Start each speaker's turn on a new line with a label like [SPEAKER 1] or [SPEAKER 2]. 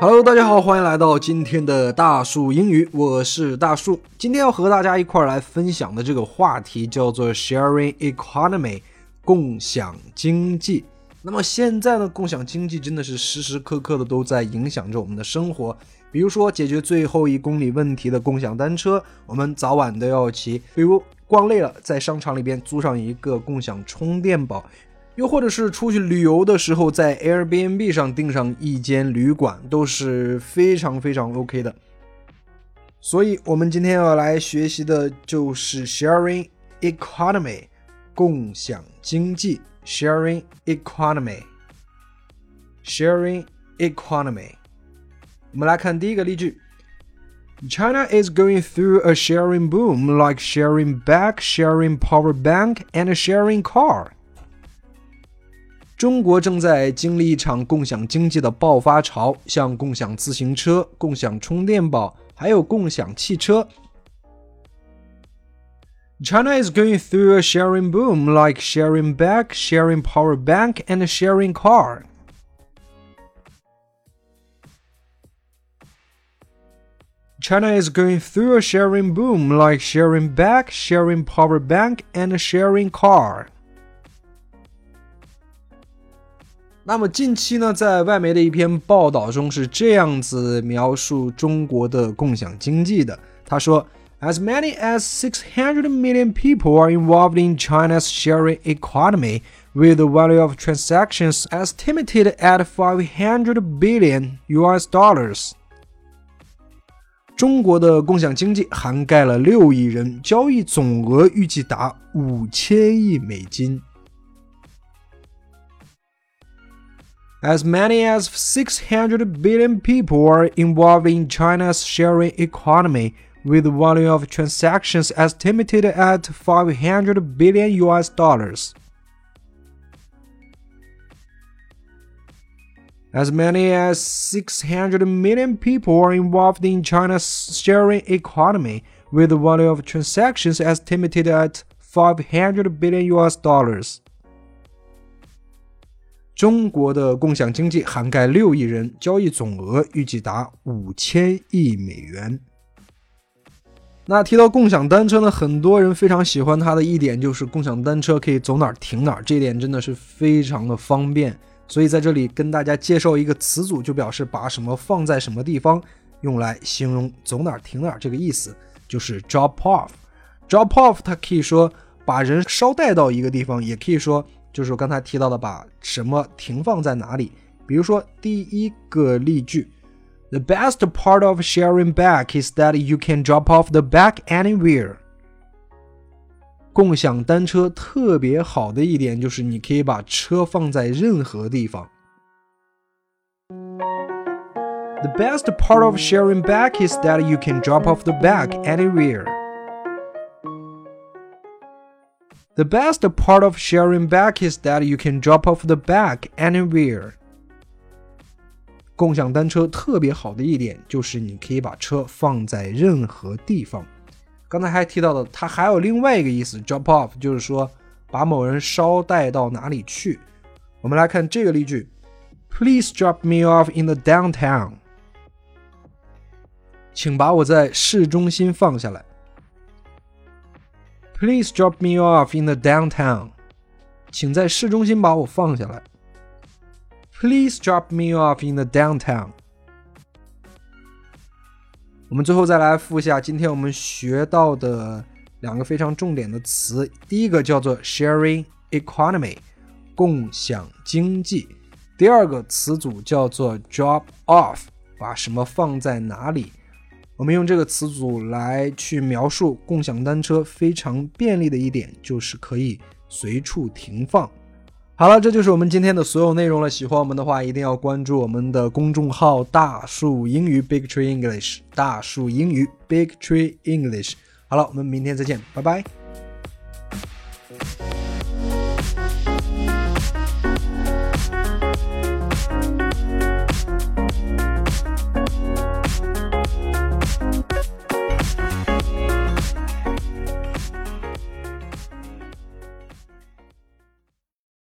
[SPEAKER 1] Hello，大家好，欢迎来到今天的大树英语，我是大树。今天要和大家一块儿来分享的这个话题叫做 sharing economy，共享经济。那么现在呢，共享经济真的是时时刻刻的都在影响着我们的生活。比如说解决最后一公里问题的共享单车，我们早晚都要骑；比如逛累了，在商场里边租上一个共享充电宝。又或者是出去旅游的时候，在 Airbnb 上订上一间旅馆，都是非常非常 OK 的。所以，我们今天要来学习的就是 sharing economy，共享经济。sharing economy，sharing economy。我们来看第一个例句 ：China is going through a sharing boom, like sharing bag, sharing power bank, and sharing car. 中国正在经历一场共享经济的爆发潮，像共享自行车、共享充电宝，还有共享汽车。China is going through a sharing boom, like sharing bag, sharing power bank, and sharing car. China is going through a sharing boom, like sharing bag, sharing power bank, and sharing car. 那么近期呢，在外媒的一篇报道中是这样子描述中国的共享经济的。他说，As many as 600 million people are involved in China's sharing economy, with the value of transactions estimated at 500 billion US dollars. 中国的共享经济涵盖了六亿人，交易总额预计达五千亿美金。As many as 600 billion people are involved in China's sharing economy, with the volume of transactions estimated at 500 billion US dollars. As many as 600 million people are involved in China's sharing economy, with the volume of transactions estimated at 500 billion US dollars. 中国的共享经济涵盖六亿人，交易总额预计达五千亿美元。那提到共享单车呢，很多人非常喜欢它的一点就是共享单车可以走哪儿停哪儿，这一点真的是非常的方便。所以在这里跟大家介绍一个词组，就表示把什么放在什么地方，用来形容走哪儿停哪儿这个意思，就是 drop off。drop off 它可以说把人捎带到一个地方，也可以说。就是我刚才提到的，把什么停放在哪里。比如说第一个例句：The best part of sharing back is that you can drop off the bag anywhere。共享单车特别好的一点就是你可以把车放在任何地方。The best part of sharing back is that you can drop off the bag anywhere. The best part of sharing back is that you can drop off the bag anywhere. 共享单车特别好的一点就是你可以把车放在任何地方。刚才还提到的，它还有另外一个意思，drop off，就是说把某人捎带到哪里去。我们来看这个例句：Please drop me off in the downtown。请把我在市中心放下来。Please drop me off in the downtown。请在市中心把我放下来。Please drop me off in the downtown。我们最后再来复一下今天我们学到的两个非常重点的词。第一个叫做 sharing economy，共享经济。第二个词组叫做 drop off，把什么放在哪里。我们用这个词组来去描述共享单车非常便利的一点，就是可以随处停放。好了，这就是我们今天的所有内容了。喜欢我们的话，一定要关注我们的公众号“大树英语 ”（Big Tree English）。大树英语 （Big Tree English）。好了，我们明天再见，拜拜。